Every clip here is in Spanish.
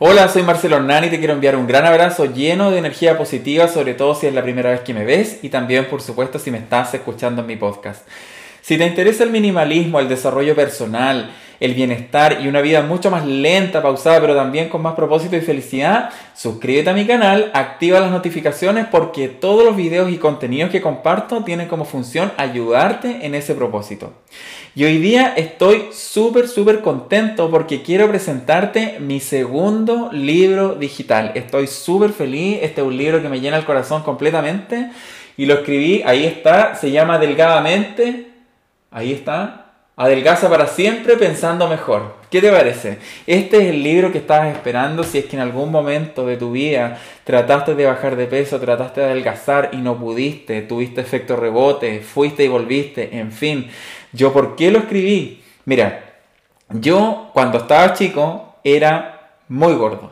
Hola, soy Marcelo Hernán y te quiero enviar un gran abrazo lleno de energía positiva, sobre todo si es la primera vez que me ves y también, por supuesto, si me estás escuchando en mi podcast. Si te interesa el minimalismo, el desarrollo personal, el bienestar y una vida mucho más lenta, pausada, pero también con más propósito y felicidad, suscríbete a mi canal, activa las notificaciones porque todos los videos y contenidos que comparto tienen como función ayudarte en ese propósito. Y hoy día estoy súper, súper contento porque quiero presentarte mi segundo libro digital. Estoy súper feliz, este es un libro que me llena el corazón completamente y lo escribí, ahí está, se llama Delgadamente, ahí está, Adelgaza para siempre pensando mejor. ¿Qué te parece? Este es el libro que estabas esperando si es que en algún momento de tu vida trataste de bajar de peso, trataste de adelgazar y no pudiste, tuviste efecto rebote, fuiste y volviste, en fin. ¿Yo por qué lo escribí? Mira, yo cuando estaba chico era muy gordo.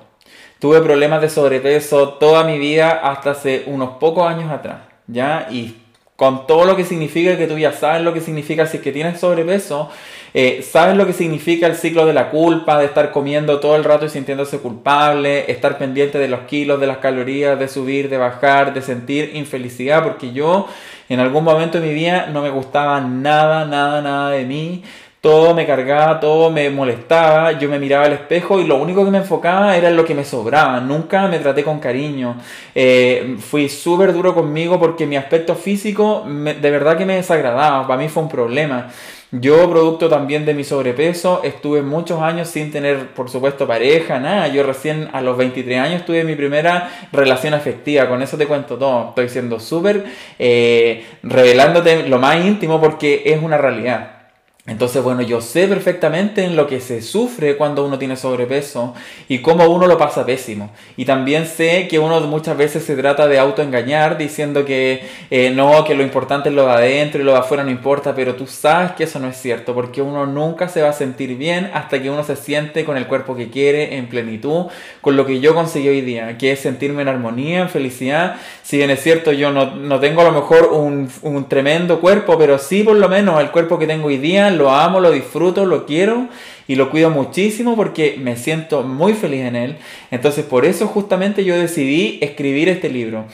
Tuve problemas de sobrepeso toda mi vida hasta hace unos pocos años atrás, ¿ya? Y con todo lo que significa que tú ya sabes lo que significa si es que tienes sobrepeso, eh, sabes lo que significa el ciclo de la culpa, de estar comiendo todo el rato y sintiéndose culpable, estar pendiente de los kilos, de las calorías, de subir, de bajar, de sentir infelicidad, porque yo en algún momento de mi vida no me gustaba nada, nada, nada de mí todo me cargaba, todo me molestaba, yo me miraba al espejo y lo único que me enfocaba era en lo que me sobraba, nunca me traté con cariño, eh, fui súper duro conmigo porque mi aspecto físico de verdad que me desagradaba, para mí fue un problema. Yo, producto también de mi sobrepeso, estuve muchos años sin tener, por supuesto, pareja, nada. Yo recién a los 23 años tuve mi primera relación afectiva. Con eso te cuento todo. Estoy siendo súper eh, revelándote lo más íntimo porque es una realidad. Entonces, bueno, yo sé perfectamente en lo que se sufre cuando uno tiene sobrepeso y cómo uno lo pasa pésimo. Y también sé que uno muchas veces se trata de autoengañar diciendo que eh, no, que lo importante es lo de adentro y lo de afuera no importa, pero tú sabes que eso no es cierto, porque uno nunca se va a sentir bien hasta que uno se siente con el cuerpo que quiere, en plenitud, con lo que yo conseguí hoy día, que es sentirme en armonía, en felicidad. Si bien es cierto, yo no, no tengo a lo mejor un, un tremendo cuerpo, pero sí por lo menos el cuerpo que tengo hoy día lo amo, lo disfruto, lo quiero y lo cuido muchísimo porque me siento muy feliz en él. Entonces por eso justamente yo decidí escribir este libro.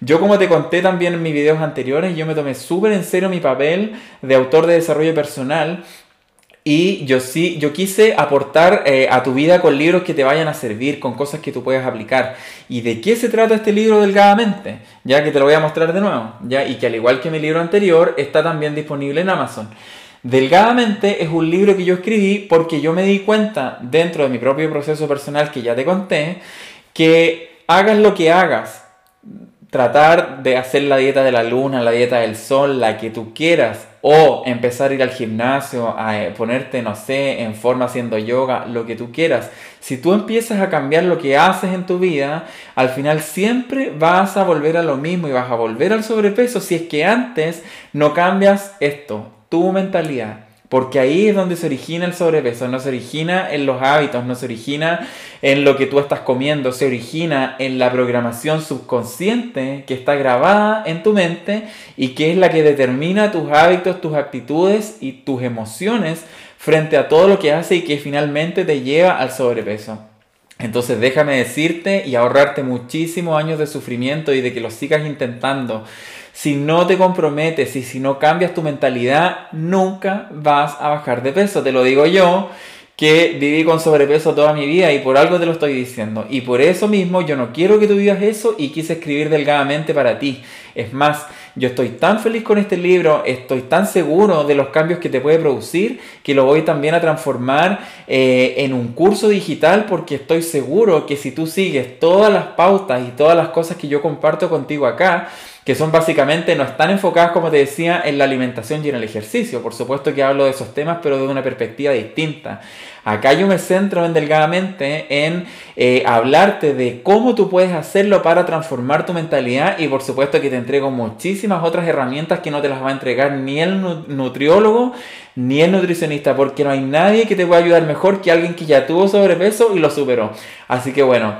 Yo como te conté también en mis videos anteriores, yo me tomé súper en serio mi papel de autor de desarrollo personal y yo sí, yo quise aportar eh, a tu vida con libros que te vayan a servir, con cosas que tú puedas aplicar. ¿Y de qué se trata este libro delgadamente? Ya que te lo voy a mostrar de nuevo, ya y que al igual que mi libro anterior está también disponible en Amazon. Delgadamente es un libro que yo escribí porque yo me di cuenta dentro de mi propio proceso personal que ya te conté, que hagas lo que hagas, tratar de hacer la dieta de la luna, la dieta del sol, la que tú quieras, o empezar a ir al gimnasio, a eh, ponerte, no sé, en forma haciendo yoga, lo que tú quieras. Si tú empiezas a cambiar lo que haces en tu vida, al final siempre vas a volver a lo mismo y vas a volver al sobrepeso si es que antes no cambias esto, tu mentalidad. Porque ahí es donde se origina el sobrepeso, no se origina en los hábitos, no se origina en lo que tú estás comiendo, se origina en la programación subconsciente que está grabada en tu mente y que es la que determina tus hábitos, tus actitudes y tus emociones frente a todo lo que hace y que finalmente te lleva al sobrepeso. Entonces déjame decirte y ahorrarte muchísimos años de sufrimiento y de que lo sigas intentando si no te comprometes y si no cambias tu mentalidad, nunca vas a bajar de peso. Te lo digo yo, que viví con sobrepeso toda mi vida y por algo te lo estoy diciendo. Y por eso mismo yo no quiero que tú vivas eso y quise escribir delgadamente para ti. Es más, yo estoy tan feliz con este libro, estoy tan seguro de los cambios que te puede producir, que lo voy también a transformar eh, en un curso digital porque estoy seguro que si tú sigues todas las pautas y todas las cosas que yo comparto contigo acá, que son básicamente, no están enfocadas, como te decía, en la alimentación y en el ejercicio. Por supuesto que hablo de esos temas, pero de una perspectiva distinta. Acá yo me centro en delgadamente en eh, hablarte de cómo tú puedes hacerlo para transformar tu mentalidad y por supuesto que te entrego muchísimas otras herramientas que no te las va a entregar ni el nutriólogo ni el nutricionista, porque no hay nadie que te pueda ayudar mejor que alguien que ya tuvo sobrepeso y lo superó. Así que bueno,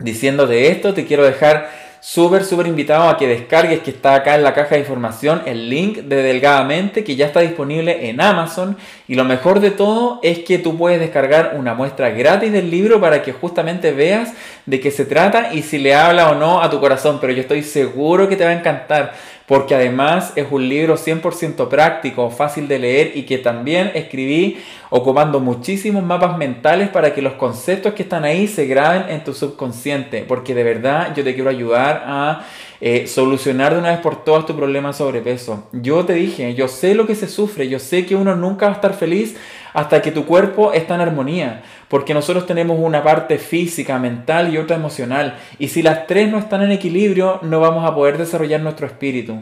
diciendo de esto, te quiero dejar súper, súper invitado a que descargues, que está acá en la caja de información, el link de Delgadamente, que ya está disponible en Amazon. Y lo mejor de todo es que tú puedes descargar una muestra gratis del libro para que justamente veas de qué se trata y si le habla o no a tu corazón. Pero yo estoy seguro que te va a encantar porque además es un libro 100% práctico, fácil de leer y que también escribí ocupando muchísimos mapas mentales para que los conceptos que están ahí se graben en tu subconsciente, porque de verdad yo te quiero ayudar a eh, solucionar de una vez por todas tu problema de sobrepeso. Yo te dije, yo sé lo que se sufre, yo sé que uno nunca va a estar feliz hasta que tu cuerpo está en armonía, porque nosotros tenemos una parte física, mental y otra emocional, y si las tres no están en equilibrio, no vamos a poder desarrollar nuestro espíritu.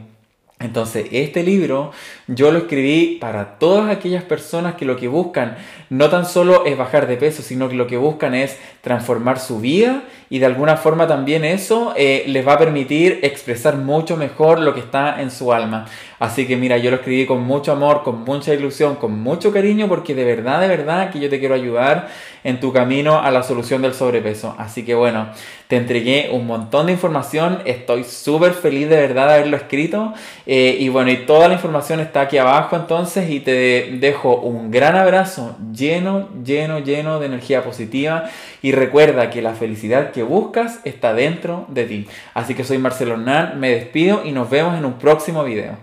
Entonces, este libro yo lo escribí para todas aquellas personas que lo que buscan no tan solo es bajar de peso, sino que lo que buscan es transformar su vida y de alguna forma también eso eh, les va a permitir expresar mucho mejor lo que está en su alma. Así que mira, yo lo escribí con mucho amor, con mucha ilusión, con mucho cariño, porque de verdad, de verdad que yo te quiero ayudar en tu camino a la solución del sobrepeso. Así que bueno, te entregué un montón de información, estoy súper feliz de verdad de haberlo escrito. Eh, y bueno, y toda la información está aquí abajo entonces y te dejo un gran abrazo lleno, lleno, lleno de energía positiva. Y recuerda que la felicidad que buscas está dentro de ti. Así que soy Marcelo Hernán, me despido y nos vemos en un próximo video.